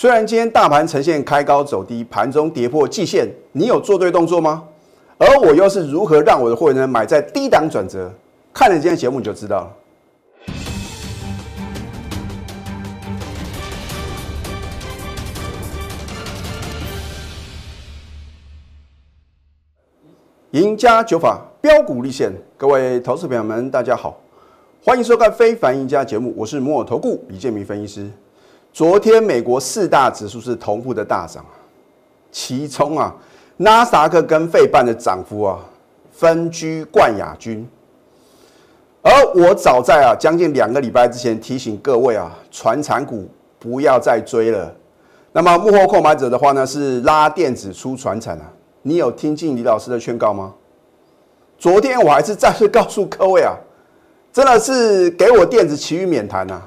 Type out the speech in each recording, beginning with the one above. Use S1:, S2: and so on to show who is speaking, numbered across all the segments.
S1: 虽然今天大盘呈现开高走低，盘中跌破季线，你有做对动作吗？而我又是如何让我的会员呢买在低档转折？看了今天节目你就知道了。赢家九法标股立现，各位投资朋友们，大家好，欢迎收看《非凡赢家》节目，我是摩尔投顾李建明分析师。昨天美国四大指数是同步的大涨其中啊，纳斯达克跟费半的涨幅啊，分居冠亚军。而我早在啊将近两个礼拜之前提醒各位啊，传产股不要再追了。那么幕后购买者的话呢，是拉电子出传产啊。你有听进李老师的劝告吗？昨天我还是再次告诉各位啊，真的是给我电子其余免谈呐。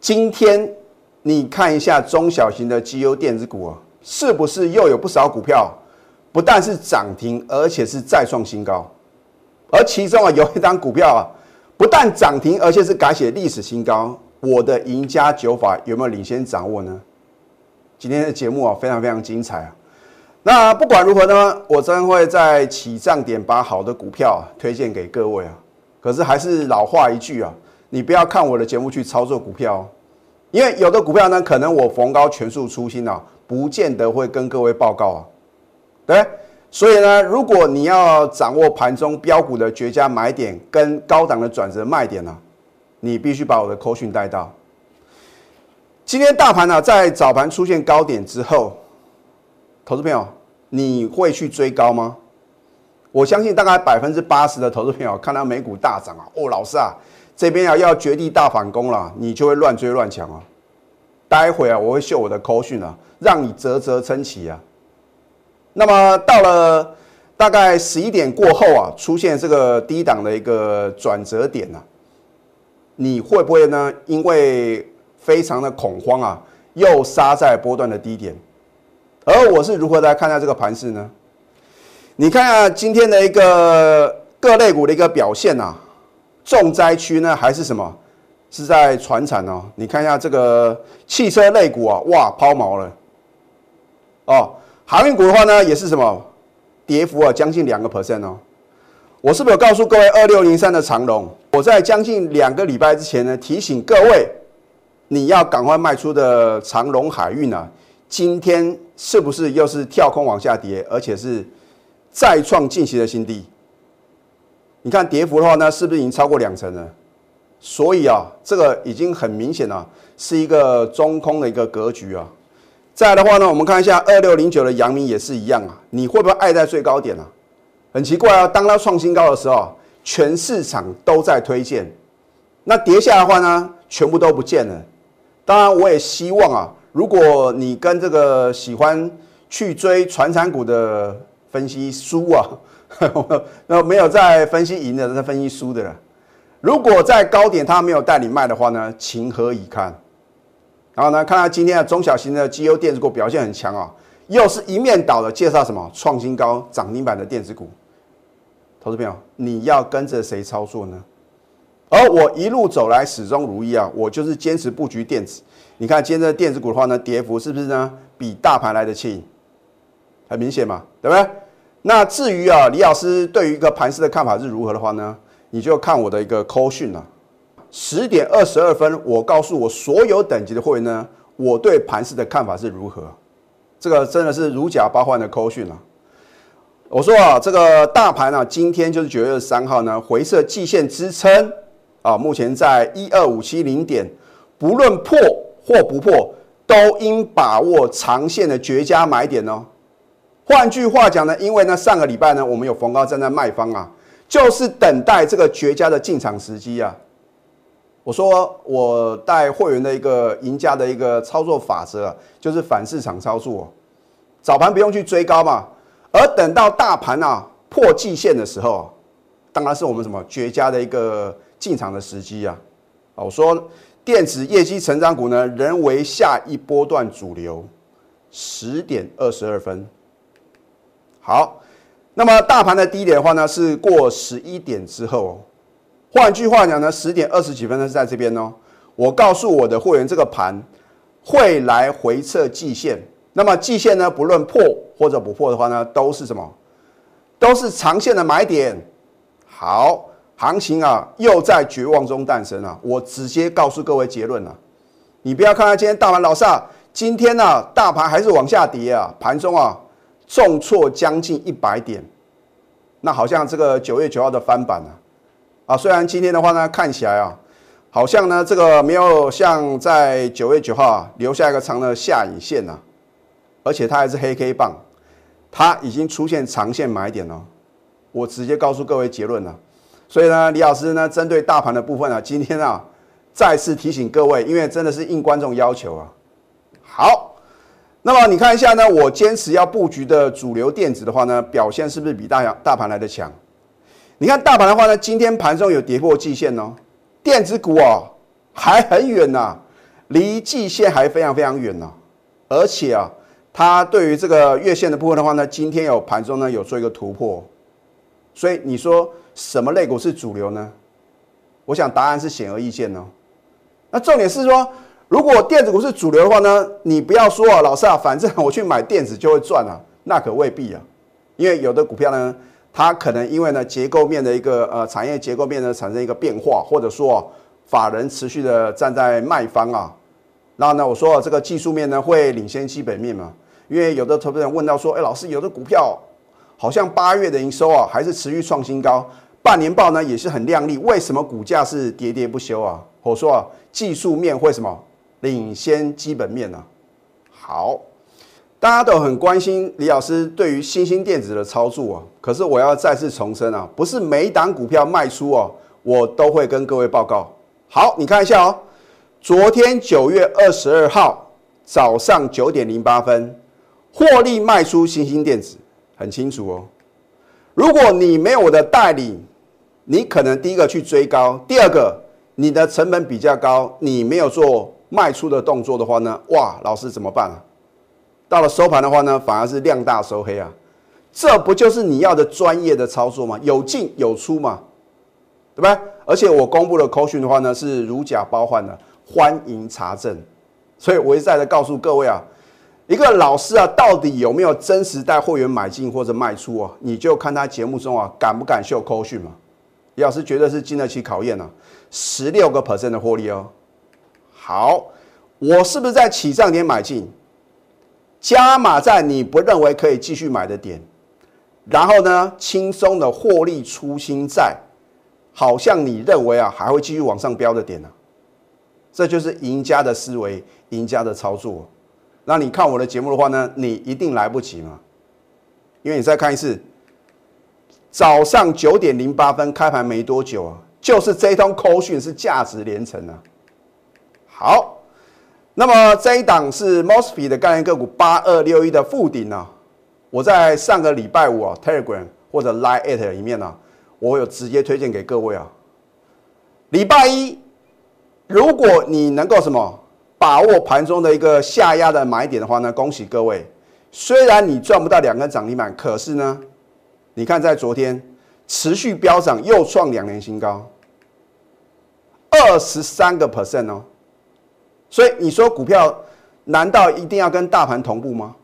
S1: 今天你看一下中小型的绩优电子股啊，是不是又有不少股票不但是涨停，而且是再创新高？而其中啊，有一张股票啊，不但涨停，而且是改写历史新高。我的赢家九法有没有领先掌握呢？今天的节目啊，非常非常精彩啊！那不管如何呢，我真会在起涨点把好的股票推荐给各位啊。可是还是老话一句啊，你不要看我的节目去操作股票，因为有的股票呢，可能我逢高全数出新啊，不见得会跟各位报告啊。对，所以呢，如果你要掌握盘中标股的绝佳买点跟高档的转折卖点呢，你必须把我的口讯带到。今天大盘呢，在早盘出现高点之后。投资朋友，你会去追高吗？我相信大概百分之八十的投资朋友看到美股大涨啊，哦，老师啊，这边啊要绝地大反攻了，你就会乱追乱抢啊。待会啊，我会秀我的口讯啊，让你啧啧称奇啊。那么到了大概十一点过后啊，出现这个低档的一个转折点啊，你会不会呢？因为非常的恐慌啊，又杀在波段的低点？而我是如何来看待这个盘势呢？你看下今天的一个各类股的一个表现啊，重灾区呢还是什么？是在船产哦。你看一下这个汽车类股啊，哇，抛锚了。哦，航运股的话呢，也是什么？跌幅啊，将近两个 percent 哦。我是不是有告诉各位二六零三的长龙？我在将近两个礼拜之前呢，提醒各位，你要赶快卖出的长龙海运啊。今天是不是又是跳空往下跌，而且是再创近期的新低？你看跌幅的话呢，是不是已经超过两成了？所以啊，这个已经很明显了，是一个中空的一个格局啊。再来的话呢，我们看一下二六零九的阳明也是一样啊。你会不会爱在最高点啊？很奇怪啊，当它创新高的时候，全市场都在推荐，那跌下的话呢，全部都不见了。当然，我也希望啊。如果你跟这个喜欢去追传产股的分析输啊，那没有在分析赢的，在分析输的了。如果在高点他没有带你卖的话呢，情何以堪？然后呢，看到今天的中小型的绩优电子股表现很强啊，又是一面倒的介绍什么创新高涨停板的电子股。投资朋友，你要跟着谁操作呢？而我一路走来始终如一啊，我就是坚持布局电子。你看今天的电子股的话呢，跌幅是不是呢比大盘来的轻？很明显嘛，对不对？那至于啊，李老师对于一个盘势的看法是如何的话呢，你就看我的一个扣讯了。十点二十二分，我告诉我所有等级的会员呢，我对盘势的看法是如何？这个真的是如假包换的扣讯了。我说啊，这个大盘啊，今天就是九月二十三号呢，回撤季线支撑。啊，目前在一二五七零点，不论破或不破，都应把握长线的绝佳买点哦。换句话讲呢，因为呢上个礼拜呢，我们有逢高站在卖方啊，就是等待这个绝佳的进场时机啊。我说我带会员的一个赢家的一个操作法则啊，就是反市场操作，早盘不用去追高嘛，而等到大盘啊破季线的时候，当然是我们什么绝佳的一个。进场的时机啊，我说电子业绩成长股呢，仍为下一波段主流。十点二十二分，好，那么大盘的低点的话呢，是过十一点之后。换句话讲呢，十点二十几分呢是在这边哦。我告诉我的会员，这个盘会来回测季线。那么季线呢，不论破或者不破的话呢，都是什么？都是长线的买点。好，行情啊，又在绝望中诞生了。我直接告诉各位结论了，你不要看到今天大盘老萨，今天呢，大盘还是往下跌啊，盘中啊，重挫将近一百点。那好像这个九月九号的翻版啊，啊，虽然今天的话呢，看起来啊，好像呢，这个没有像在九月九号啊留下一个长的下影线呐，而且它还是黑 K 棒，它已经出现长线买点了。我直接告诉各位结论了。所以呢，李老师呢，针对大盘的部分啊，今天啊，再次提醒各位，因为真的是应观众要求啊。好。那么你看一下呢，我坚持要布局的主流电子的话呢，表现是不是比大大盘来的强？你看大盘的话呢，今天盘中有跌破季线哦，电子股啊还很远呐，离季线还非常非常远呐，而且啊，它对于这个月线的部分的话呢，今天有盘中呢有做一个突破，所以你说什么类股是主流呢？我想答案是显而易见哦。那重点是说。如果电子股是主流的话呢，你不要说啊，老师啊，反正我去买电子就会赚啊，那可未必啊，因为有的股票呢，它可能因为呢结构面的一个呃产业结构面呢产生一个变化，或者说法人持续的站在卖方啊，然后呢，我说这个技术面呢会领先基本面嘛，因为有的投资人问到说，哎，老师，有的股票好像八月的营收啊还是持续创新高，半年报呢也是很亮丽，为什么股价是喋喋不休啊？我说啊，技术面会什么？领先基本面呢？好，大家都很关心李老师对于新兴电子的操作啊。可是我要再次重申啊，不是每一档股票卖出哦，我都会跟各位报告。好，你看一下哦，昨天九月二十二号早上九点零八分，获利卖出新兴电子，很清楚哦。如果你没有我的代理，你可能第一个去追高，第二个你的成本比较高，你没有做。卖出的动作的话呢，哇，老师怎么办啊？到了收盘的话呢，反而是量大收黑啊，这不就是你要的专业的操作吗？有进有出嘛，对吧？而且我公布的口讯的话呢，是如假包换的，欢迎查证。所以我一再的告诉各位啊，一个老师啊，到底有没有真实带会员买进或者卖出啊？你就看他节目中啊，敢不敢秀口讯嘛？李老师绝对是经得起考验啊，十六个 percent 的获利哦。好，我是不是在起涨点买进，加码在你不认为可以继续买的点，然后呢，轻松的获利出新在，好像你认为啊还会继续往上飙的点呢？这就是赢家的思维，赢家的操作。那你看我的节目的话呢，你一定来不及嘛，因为你再看一次，早上九点零八分开盘没多久啊，就是这通扣讯是价值连城啊。好，那么这一档是 Mosfet 的概念个股八二六一的附顶呢。我在上个礼拜五啊，Telegram 或者 Line 里面呢，我有直接推荐给各位啊。礼拜一，如果你能够什么把握盘中的一个下压的买点的话呢，恭喜各位。虽然你赚不到两根涨停板，可是呢，你看在昨天持续飙涨，又创两年新高，二十三个 percent 哦。所以你说股票难道一定要跟大盘同步吗？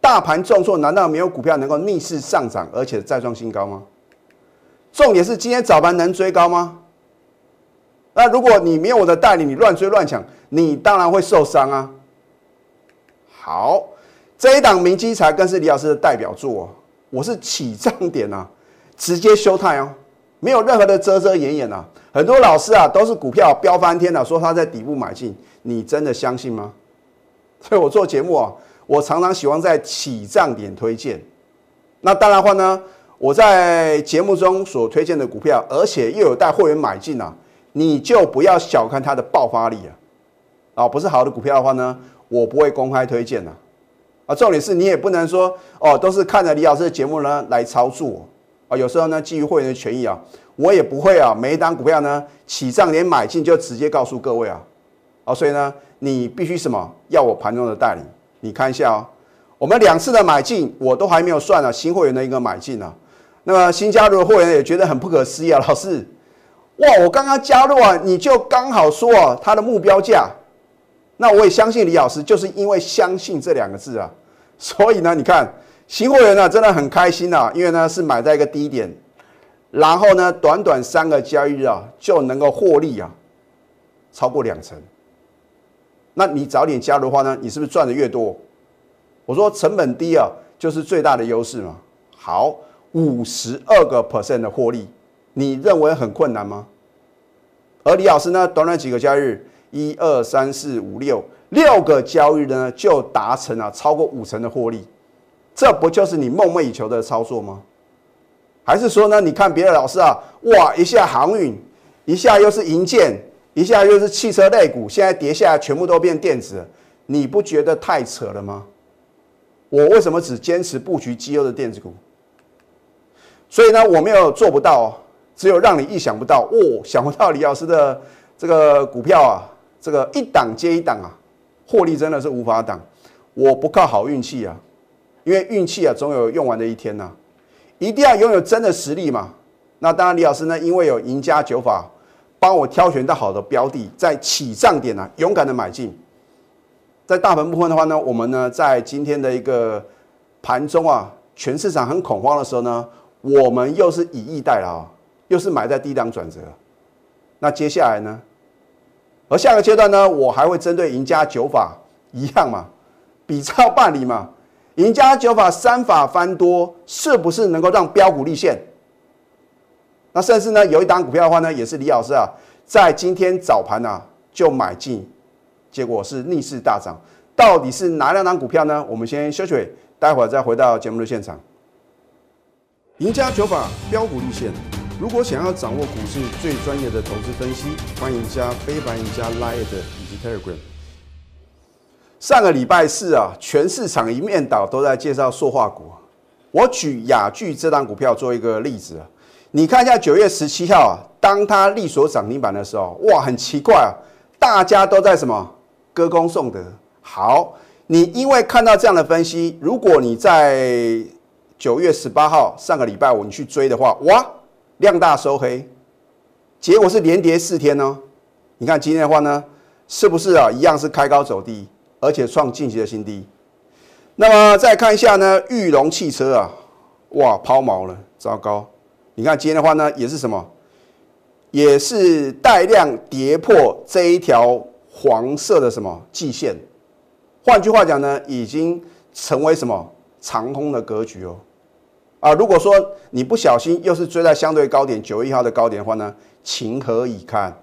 S1: 大盘重挫，难道没有股票能够逆势上涨，而且再创新高吗？重点是今天早盘能追高吗？那如果你没有我的带领，你乱追乱抢，你当然会受伤啊。好，这一档明基材更是李老师的代表作，我是起涨点啊，直接休态哦，没有任何的遮遮掩掩啊。很多老师啊，都是股票飙翻天了，说他在底部买进，你真的相信吗？所以我做节目啊，我常常喜欢在起涨点推荐。那当然话呢，我在节目中所推荐的股票，而且又有带会员买进啊，你就不要小看它的爆发力啊！啊，不是好的股票的话呢，我不会公开推荐的。啊，重点是你也不能说哦，都是看着李老师的节目呢来操作啊，有时候呢基于会员的权益啊。我也不会啊，每一单股票呢起账连买进就直接告诉各位啊，啊，所以呢，你必须什么？要我盘中的代理，你看一下哦，我们两次的买进我都还没有算呢，新会员的一个买进呢，那么新加入的会员也觉得很不可思议啊，老师，哇，我刚刚加入啊，你就刚好说啊，他的目标价，那我也相信李老师，就是因为相信这两个字啊，所以呢，你看新会员呢真的很开心啊，因为呢是买在一个低点，然后呢短短三个交易日啊就能够获利啊超过两成。那你早点加入的话呢，你是不是赚的越多？我说成本低啊，就是最大的优势嘛。好，五十二个 percent 的获利，你认为很困难吗？而李老师呢，短短几个交易日，一二三四五六六个交易日呢，就达成了超过五成的获利，这不就是你梦寐以求的操作吗？还是说呢，你看别的老师啊，哇，一下航运，一下又是银建，一下又是汽车类股，现在跌下来全部都变电子，你不觉得太扯了吗？我为什么只坚持布局绩优的电子股？所以呢，我没有做不到，只有让你意想不到哦，想不到李老师的这个股票啊，这个一档接一档啊，获利真的是无法挡。我不靠好运气啊，因为运气啊总有用完的一天呐，一定要拥有真的实力嘛。那当然，李老师呢，因为有赢家九法帮我挑选到好的标的，在起涨点呢，勇敢的买进。在大盘部分的话呢，我们呢在今天的一个盘中啊，全市场很恐慌的时候呢，我们又是以逸待劳，又是买在低档转折。那接下来呢？而下个阶段呢，我还会针对赢家九法一样嘛，比照办理嘛。赢家九法三法翻多，是不是能够让标股立现？那甚至呢，有一档股票的话呢，也是李老师啊，在今天早盘啊就买进。结果是逆势大涨，到底是哪两档股票呢？我们先休息，待会儿再回到节目的现场。赢家九法标股立线，如果想要掌握股市最专业的投资分析，欢迎加非凡、赢家 Line 以及 Telegram。上个礼拜四啊，全市场一面倒都在介绍塑化股，我举雅聚这档股票做一个例子啊，你看一下九月十七号啊，当它力所涨停板的时候，哇，很奇怪啊，大家都在什么？歌功颂德，好，你因为看到这样的分析，如果你在九月十八号上个礼拜五你去追的话，哇，量大收黑，结果是连跌四天呢。你看今天的话呢，是不是啊？一样是开高走低，而且创近期的新低。那么再看一下呢，玉龙汽车啊，哇，抛锚了，糟糕。你看今天的话呢，也是什么？也是带量跌破这一条。黄色的什么季线？换句话讲呢，已经成为什么长空的格局哦。啊，如果说你不小心又是追在相对高点九月一号的高点的话呢，情何以堪？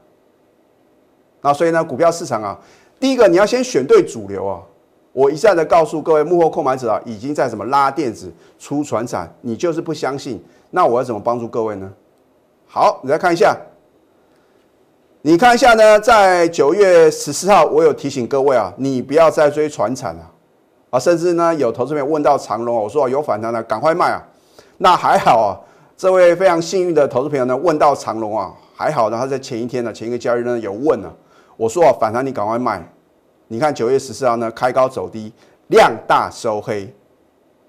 S1: 那所以呢，股票市场啊，第一个你要先选对主流啊。我一再的告诉各位幕后购买者啊，已经在什么拉电子、出船产，你就是不相信，那我要怎么帮助各位呢？好，你再看一下。你看一下呢，在九月十四号，我有提醒各位啊，你不要再追船产了啊，甚至呢有投资人问到长隆，我说有反弹了，赶快卖啊。那还好啊，这位非常幸运的投资朋友呢问到长隆啊，还好呢，他在前一天呢，前一个交易日呢有问了，我说啊反弹你赶快卖。你看九月十四号呢开高走低，量大收黑，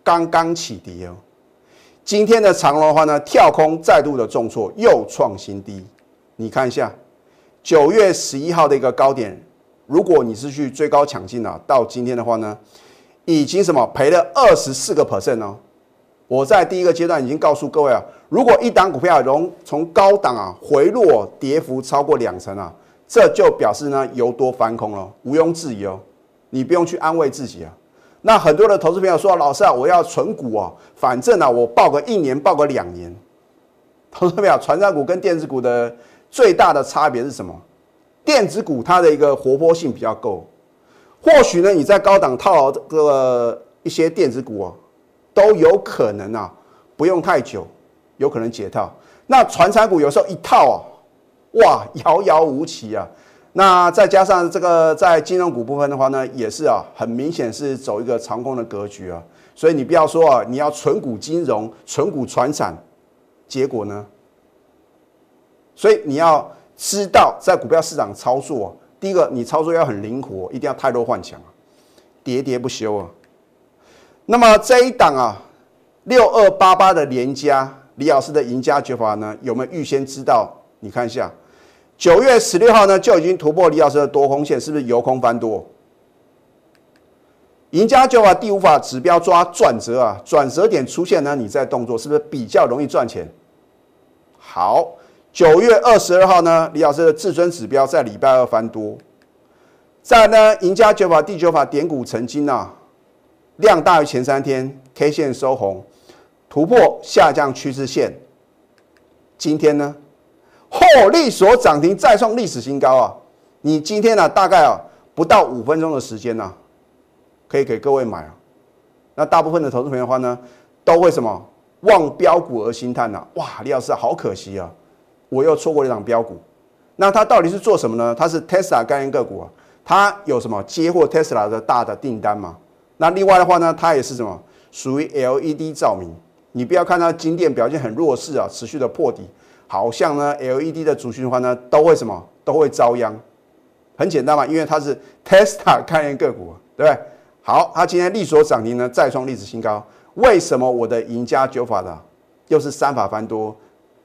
S1: 刚刚起跌哦。今天的长隆的话呢跳空再度的重挫，又创新低，你看一下。九月十一号的一个高点，如果你是去追高抢进啊，到今天的话呢，已经什么赔了二十四个 percent 哦。我在第一个阶段已经告诉各位啊，如果一档股票从从高档啊回落，跌幅超过两成啊，这就表示呢由多翻空了，毋庸置疑哦。你不用去安慰自己啊。那很多的投资朋友说，老师啊，我要存股啊，反正啊我报个一年，报个两年。投资朋友，传长股跟电子股的。最大的差别是什么？电子股它的一个活泼性比较够，或许呢你在高档套牢这个一些电子股啊，都有可能啊不用太久，有可能解套。那传产股有时候一套啊，哇遥遥无期啊。那再加上这个在金融股部分的话呢，也是啊很明显是走一个长空的格局啊。所以你不要说啊你要纯股金融、纯股传产，结果呢？所以你要知道，在股票市场操作，第一个你操作要很灵活，一定要太弱换强啊，喋喋不休啊。那么这一档啊，六二八八的连家李老师的赢家绝法呢，有没有预先知道？你看一下，九月十六号呢就已经突破李老师的多空线，是不是由空翻多？赢家九法第五法指标抓转折啊，转折点出现呢，你在动作是不是比较容易赚钱？好，九月二十二号呢，李老师的至尊指标在礼拜二翻多，在呢赢家九法第九法点股成金啊，量大于前三天 K 线收红，突破下降趋势线，今天呢，获利所涨停再创历史新高啊！你今天呢，大概啊不到五分钟的时间呢。可以给各位买啊，那大部分的投资朋友的话呢，都会什么望标股而心叹呐？哇，李老师好可惜啊，我又错过了一档标股。那它到底是做什么呢？它是 Tesla 概念个股啊，它有什么接获 Tesla 的大的订单嘛？那另外的话呢，它也是什么属于 LED 照明？你不要看它金电表现很弱势啊，持续的破底，好像呢 LED 的主循环呢，都会什么都会遭殃。很简单嘛，因为它是 Tesla 概念个股，对不对？好，它今天力所涨停呢，再创历史新高。为什么我的赢家九法的又是三法翻多，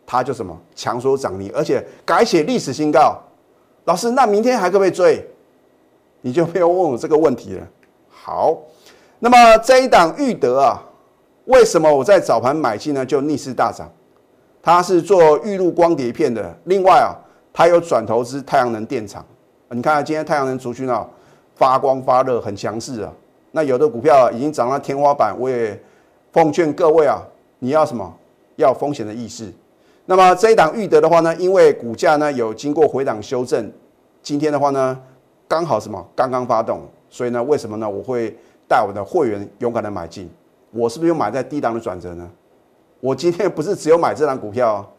S1: 它就什么强所涨停，而且改写历史新高？老师，那明天还可不可以追？你就不用问我这个问题了。好，那么这一档裕德啊，为什么我在早盘买进呢？就逆势大涨。它是做玉露光碟片的，另外啊，它有转投资太阳能电厂。你看今天太阳能族群啊，发光发热，很强势啊。那有的股票已经涨到天花板，我也奉劝各位啊，你要什么？要风险的意识。那么这一档裕德的话呢，因为股价呢有经过回档修正，今天的话呢刚好什么？刚刚发动，所以呢为什么呢？我会带我的会员勇敢的买进。我是不是又买在低档的转折呢？我今天不是只有买这档股票，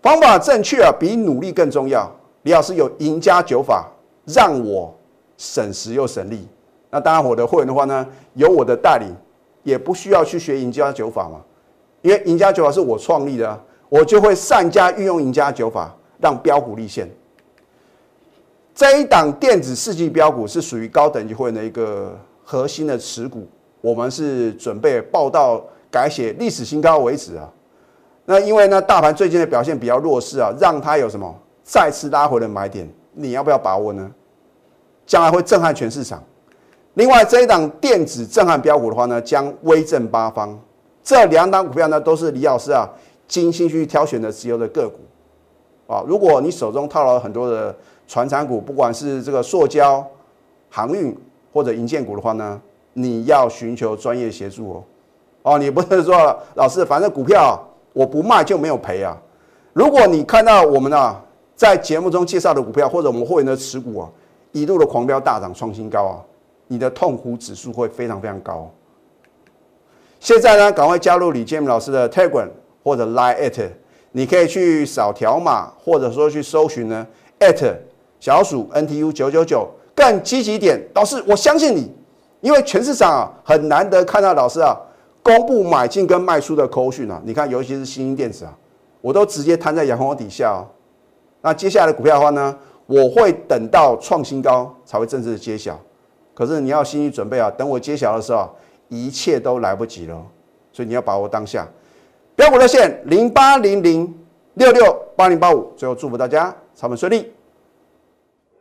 S1: 方法正确啊，比努力更重要。李老师有赢家九法，让我省时又省力。那当然，我的会员的话呢，有我的带领，也不需要去学赢家九法嘛，因为赢家九法是我创立的，我就会善加运用赢家九法，让标股立现。这一档电子世纪标股是属于高等级会员的一个核心的持股，我们是准备报到改写历史新高为止啊。那因为呢，大盘最近的表现比较弱势啊，让它有什么再次拉回的买点，你要不要把握呢？将来会震撼全市场。另外这一档电子震撼标股的话呢，将威震八方。这两档股票呢，都是李老师啊精心去挑选的持有的个股啊。如果你手中套了很多的传产股，不管是这个塑胶、航运或者银建股的话呢，你要寻求专业协助哦。哦，你不是说老师，反正股票我不卖就没有赔啊。如果你看到我们啊在节目中介绍的股票，或者我们会员的持股啊一路的狂飙大涨创新高啊。你的痛苦指数会非常非常高。现在呢，赶快加入李建明老师的 Telegram 或者 Line at，你可以去扫条码，或者说去搜寻呢 at 小鼠 NTU 九九九，更积极点。老师，我相信你，因为全市场啊很难得看到老师啊公布买进跟卖出的口讯啊。你看，尤其是新兴电子啊，我都直接摊在阳光底下哦。那接下来的股票的话呢，我会等到创新高才会正式的揭晓。可是你要心理准备啊，等我揭晓的时候，一切都来不及了，所以你要把握当下。标股热线零八零零六六八零八五，最后祝福大家操盘顺利，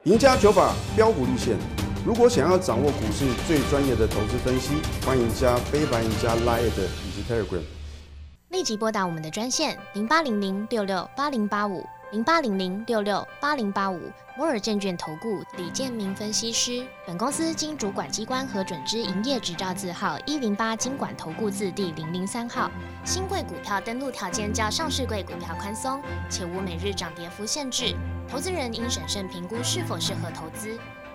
S1: 赢家九法标股立线。如果想要掌握股市最专业的投资分析，欢迎加非凡、赢家 Line 以及 Telegram。
S2: 立即拨打我们的专线零八零零六六八零八五。零八零零六六八零八五摩尔证券投顾李建明分析师，本公司经主管机关核准之营业执照字号一零八经管投顾字第零零三号。新贵股票登录条件较上市贵股票宽松，且无每日涨跌幅限制。投资人应审慎评估是否适合投资。